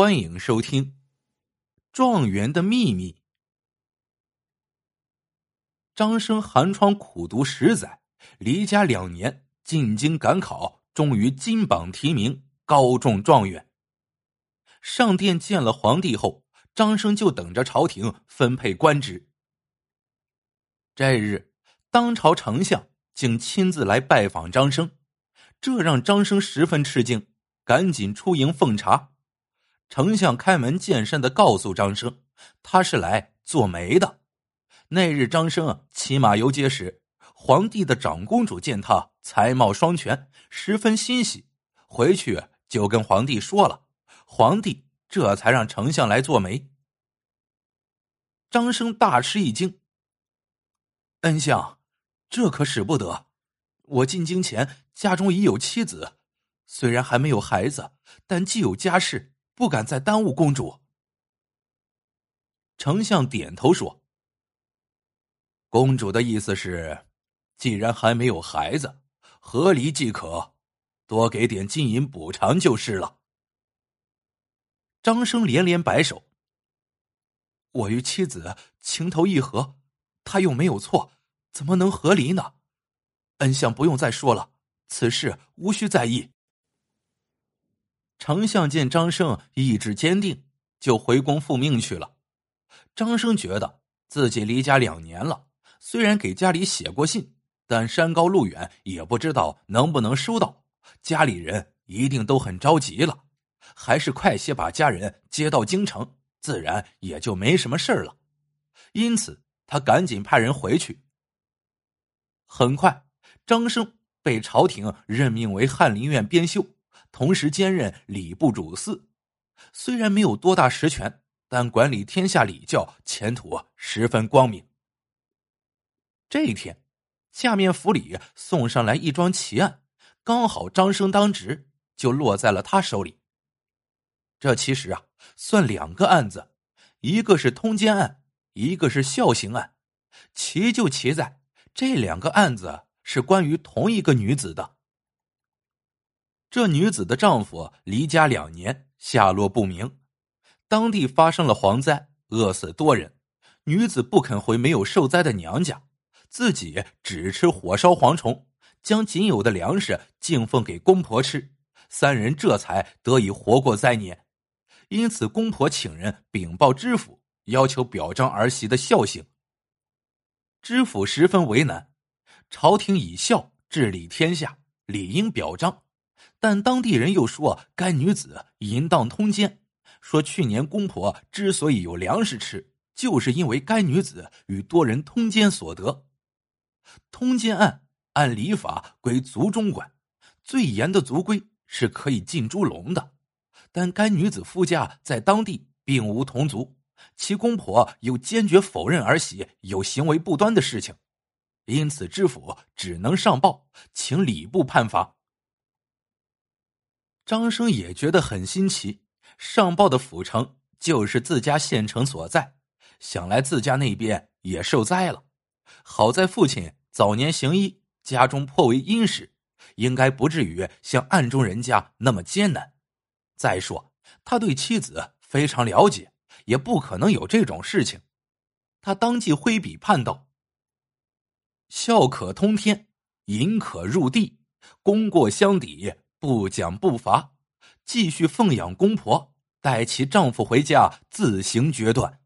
欢迎收听《状元的秘密》。张生寒窗苦读十载，离家两年，进京赶考，终于金榜题名，高中状元。上殿见了皇帝后，张生就等着朝廷分配官职。这日，当朝丞相竟亲自来拜访张生，这让张生十分吃惊，赶紧出迎奉茶。丞相开门见山的告诉张生，他是来做媒的。那日张生骑马游街时，皇帝的长公主见他才貌双全，十分欣喜，回去就跟皇帝说了。皇帝这才让丞相来做媒。张生大吃一惊：“恩相，这可使不得！我进京前家中已有妻子，虽然还没有孩子，但既有家室。”不敢再耽误公主。丞相点头说：“公主的意思是，既然还没有孩子，和离即可，多给点金银补偿就是了。”张生连连摆手：“我与妻子情投意合，他又没有错，怎么能和离呢？恩相不用再说了，此事无需在意。”丞相见张生意志坚定，就回宫复命去了。张生觉得自己离家两年了，虽然给家里写过信，但山高路远，也不知道能不能收到。家里人一定都很着急了，还是快些把家人接到京城，自然也就没什么事了。因此，他赶紧派人回去。很快，张生被朝廷任命为翰林院编修。同时兼任礼部主事，虽然没有多大实权，但管理天下礼教，前途十分光明。这一天，下面府里送上来一桩奇案，刚好张生当值，就落在了他手里。这其实啊，算两个案子，一个是通奸案，一个是孝行案。奇就奇在这两个案子是关于同一个女子的。这女子的丈夫离家两年，下落不明。当地发生了蝗灾，饿死多人。女子不肯回没有受灾的娘家，自己只吃火烧蝗虫，将仅有的粮食敬奉给公婆吃。三人这才得以活过灾年。因此，公婆请人禀报知府，要求表彰儿媳的孝行。知府十分为难，朝廷以孝治理天下，理应表彰。但当地人又说，该女子淫荡通奸，说去年公婆之所以有粮食吃，就是因为该女子与多人通奸所得。通奸案按礼法归族中管，最严的族规是可以进猪笼的。但该女子夫家在当地并无同族，其公婆又坚决否认儿媳有行为不端的事情，因此知府只能上报，请礼部判罚。张生也觉得很新奇，上报的府城就是自家县城所在，想来自家那边也受灾了。好在父亲早年行医，家中颇为殷实，应该不至于像暗中人家那么艰难。再说他对妻子非常了解，也不可能有这种事情。他当即挥笔判道：“孝可通天，淫可入地，功过相抵。”不讲不罚，继续奉养公婆，待其丈夫回家自行决断。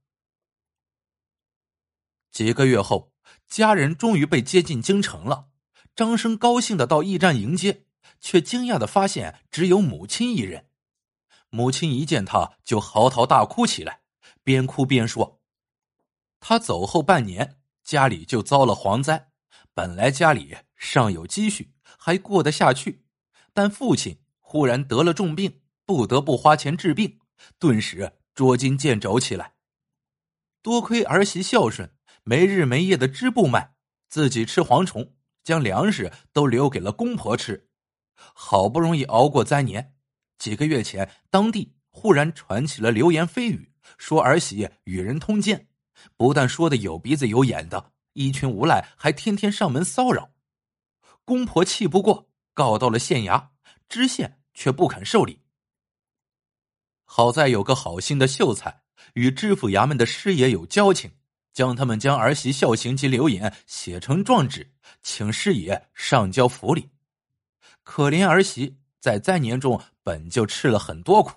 几个月后，家人终于被接进京城了。张生高兴的到驿站迎接，却惊讶的发现只有母亲一人。母亲一见他就嚎啕大哭起来，边哭边说：“他走后半年，家里就遭了蝗灾，本来家里尚有积蓄，还过得下去。”但父亲忽然得了重病，不得不花钱治病，顿时捉襟见肘起来。多亏儿媳孝顺，没日没夜的织布卖，自己吃蝗虫，将粮食都留给了公婆吃，好不容易熬过灾年。几个月前，当地忽然传起了流言蜚语，说儿媳与人通奸，不但说的有鼻子有眼的，一群无赖还天天上门骚扰。公婆气不过。告到了县衙，知县却不肯受理。好在有个好心的秀才与知府衙门的师爷有交情，将他们将儿媳孝行及留言写成状纸，请师爷上交府里。可怜儿媳在灾年中本就吃了很多苦，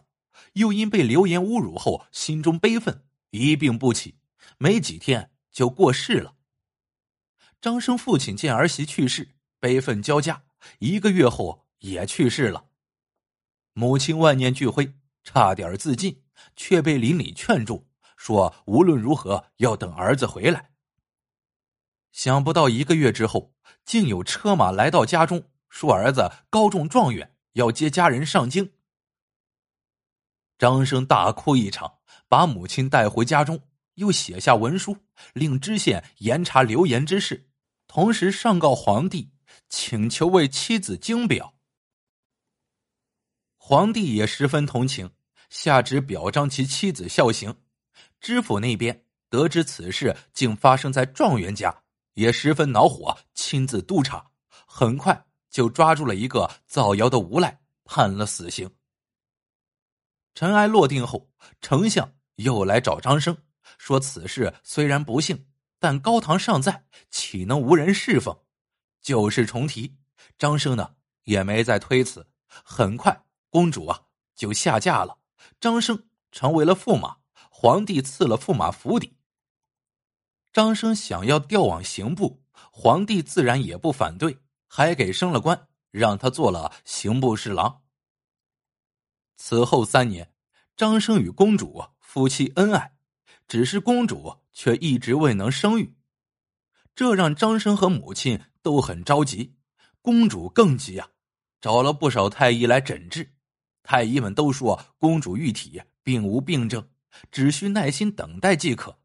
又因被流言侮辱后，心中悲愤，一病不起，没几天就过世了。张生父亲见儿媳去世，悲愤交加，一个月后也去世了。母亲万念俱灰。差点自尽，却被邻里劝住，说无论如何要等儿子回来。想不到一个月之后，竟有车马来到家中，说儿子高中状元，要接家人上京。张生大哭一场，把母亲带回家中，又写下文书，令知县严查流言之事，同时上告皇帝，请求为妻子经表。皇帝也十分同情。下旨表彰其妻子孝行，知府那边得知此事竟发生在状元家，也十分恼火，亲自督查，很快就抓住了一个造谣的无赖，判了死刑。尘埃落定后，丞相又来找张生，说此事虽然不幸，但高堂尚在，岂能无人侍奉？旧事重提，张生呢也没再推辞。很快，公主啊就下嫁了。张生成为了驸马，皇帝赐了驸马府邸。张生想要调往刑部，皇帝自然也不反对，还给升了官，让他做了刑部侍郎。此后三年，张生与公主夫妻恩爱，只是公主却一直未能生育，这让张生和母亲都很着急，公主更急啊，找了不少太医来诊治。太医们都说公主玉体并无病症，只需耐心等待即可。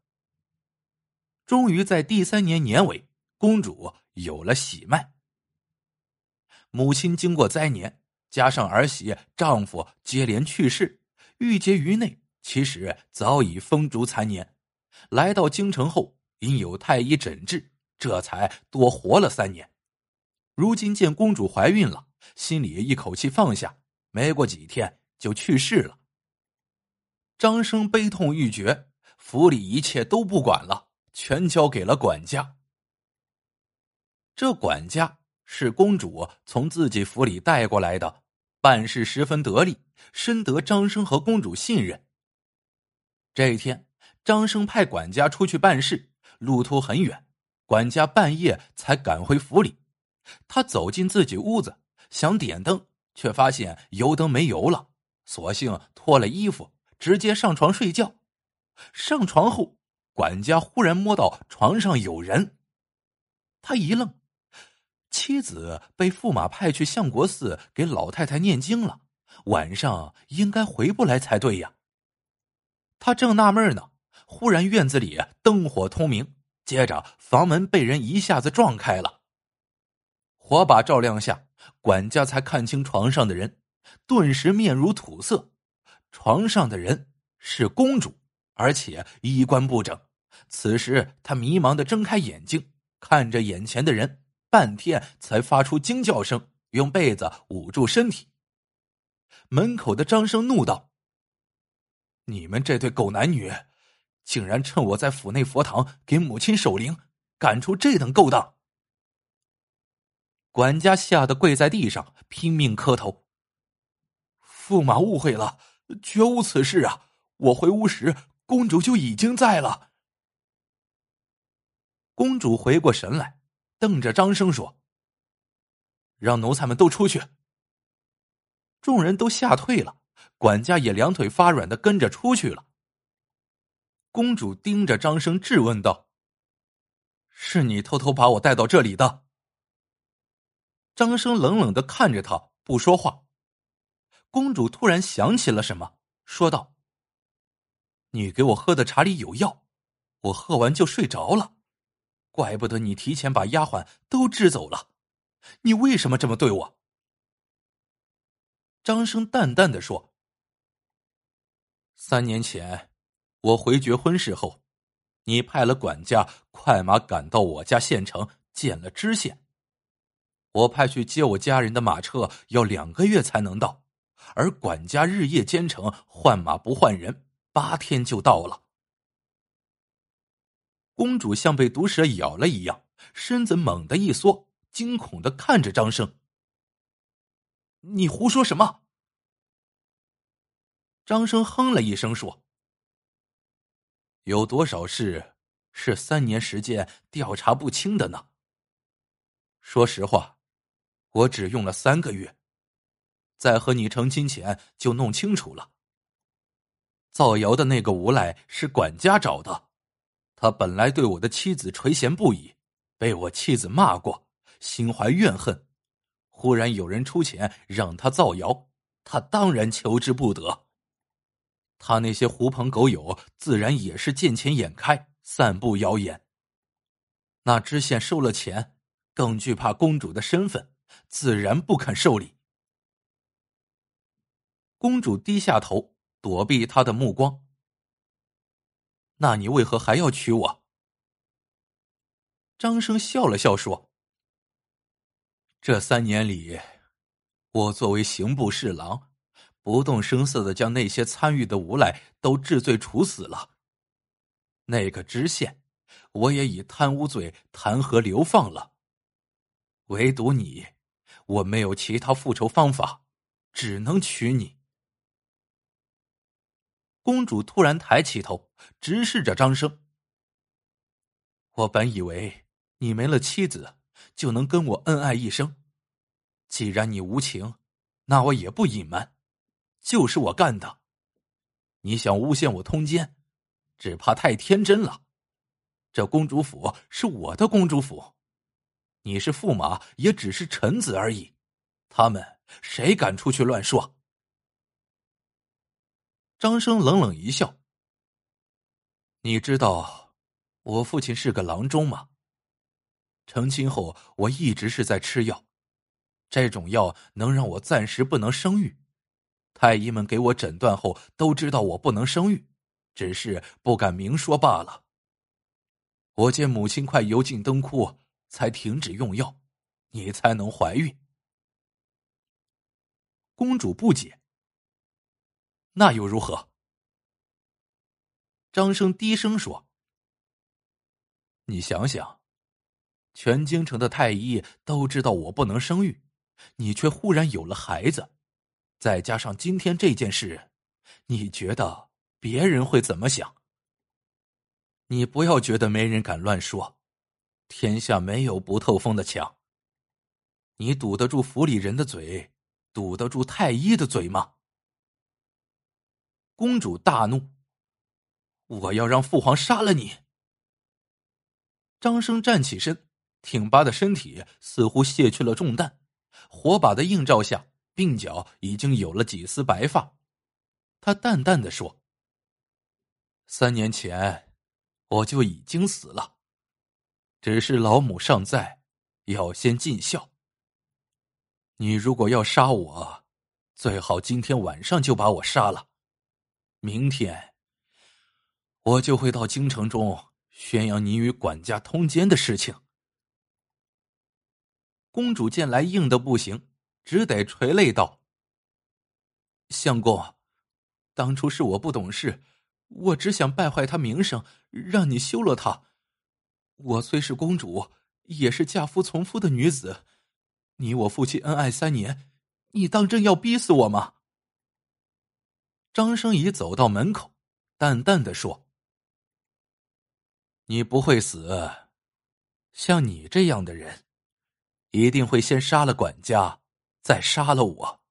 终于在第三年年尾，公主有了喜脉。母亲经过灾年，加上儿媳、丈夫接连去世，郁结于内，其实早已风烛残年。来到京城后，因有太医诊治，这才多活了三年。如今见公主怀孕了，心里一口气放下。没过几天就去世了。张生悲痛欲绝，府里一切都不管了，全交给了管家。这管家是公主从自己府里带过来的，办事十分得力，深得张生和公主信任。这一天，张生派管家出去办事，路途很远，管家半夜才赶回府里。他走进自己屋子，想点灯。却发现油灯没油了，索性脱了衣服，直接上床睡觉。上床后，管家忽然摸到床上有人，他一愣，妻子被驸马派去相国寺给老太太念经了，晚上应该回不来才对呀。他正纳闷呢，忽然院子里灯火通明，接着房门被人一下子撞开了，火把照亮下。管家才看清床上的人，顿时面如土色。床上的人是公主，而且衣冠不整。此时他迷茫的睁开眼睛，看着眼前的人，半天才发出惊叫声，用被子捂住身体。门口的张生怒道：“你们这对狗男女，竟然趁我在府内佛堂给母亲守灵，干出这等勾当！”管家吓得跪在地上，拼命磕头。驸马误会了，绝无此事啊！我回屋时，公主就已经在了。公主回过神来，瞪着张生说：“让奴才们都出去。”众人都吓退了，管家也两腿发软的跟着出去了。公主盯着张生质问道：“是你偷偷把我带到这里的？”张生冷冷的看着他，不说话。公主突然想起了什么，说道：“你给我喝的茶里有药，我喝完就睡着了，怪不得你提前把丫鬟都支走了。你为什么这么对我？”张生淡淡的说：“三年前，我回绝婚事后，你派了管家快马赶到我家县城，见了知县。”我派去接我家人的马车要两个月才能到，而管家日夜兼程，换马不换人，八天就到了。公主像被毒蛇咬了一样，身子猛地一缩，惊恐的看着张生：“你胡说什么？”张生哼了一声说：“有多少事是三年时间调查不清的呢？说实话，我只用了三个月，在和你成亲前就弄清楚了。造谣的那个无赖是管家找的，他本来对我的妻子垂涎不已，被我妻子骂过，心怀怨恨。忽然有人出钱让他造谣，他当然求之不得。”他那些狐朋狗友自然也是见钱眼开，散布谣言。那知县收了钱，更惧怕公主的身份，自然不肯受理。公主低下头，躲避他的目光。那你为何还要娶我？张生笑了笑说：“这三年里，我作为刑部侍郎。”不动声色的将那些参与的无赖都治罪处死了。那个知县，我也以贪污罪弹劾流放了。唯独你，我没有其他复仇方法，只能娶你。公主突然抬起头，直视着张生。我本以为你没了妻子就能跟我恩爱一生，既然你无情，那我也不隐瞒。就是我干的，你想诬陷我通奸，只怕太天真了。这公主府是我的公主府，你是驸马，也只是臣子而已。他们谁敢出去乱说？张生冷冷一笑：“你知道我父亲是个郎中吗？成亲后，我一直是在吃药，这种药能让我暂时不能生育。”太医们给我诊断后，都知道我不能生育，只是不敢明说罢了。我见母亲快油尽灯枯，才停止用药，你才能怀孕。公主不解，那又如何？张生低声说：“你想想，全京城的太医都知道我不能生育，你却忽然有了孩子。”再加上今天这件事，你觉得别人会怎么想？你不要觉得没人敢乱说，天下没有不透风的墙。你堵得住府里人的嘴，堵得住太医的嘴吗？公主大怒，我要让父皇杀了你！张生站起身，挺拔的身体似乎卸去了重担，火把的映照下。鬓角已经有了几丝白发，他淡淡的说：“三年前我就已经死了，只是老母尚在，要先尽孝。你如果要杀我，最好今天晚上就把我杀了，明天我就会到京城中宣扬你与管家通奸的事情。”公主见来硬的不行。只得垂泪道：“相公，当初是我不懂事，我只想败坏他名声，让你休了他。我虽是公主，也是嫁夫从夫的女子。你我夫妻恩爱三年，你当真要逼死我吗？”张生已走到门口，淡淡的说：“你不会死，像你这样的人，一定会先杀了管家。”再杀了我，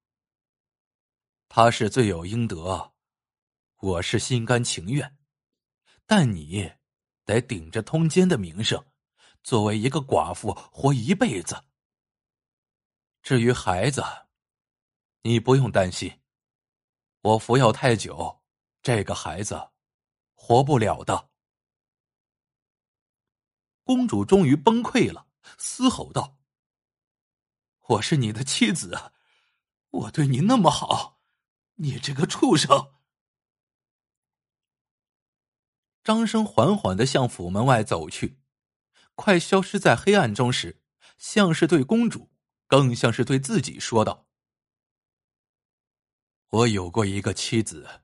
他是罪有应得，我是心甘情愿，但你得顶着通奸的名声，作为一个寡妇活一辈子。至于孩子，你不用担心，我服药太久，这个孩子活不了的。公主终于崩溃了，嘶吼道。我是你的妻子，我对你那么好，你这个畜生！张生缓缓的向府门外走去，快消失在黑暗中时，像是对公主，更像是对自己说道。我有过一个妻子，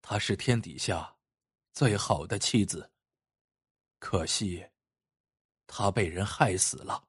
她是天底下最好的妻子。可惜，她被人害死了。